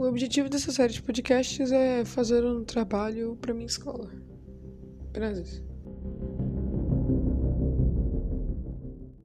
O objetivo dessa série de podcasts é fazer um trabalho para minha escola. Apenas isso.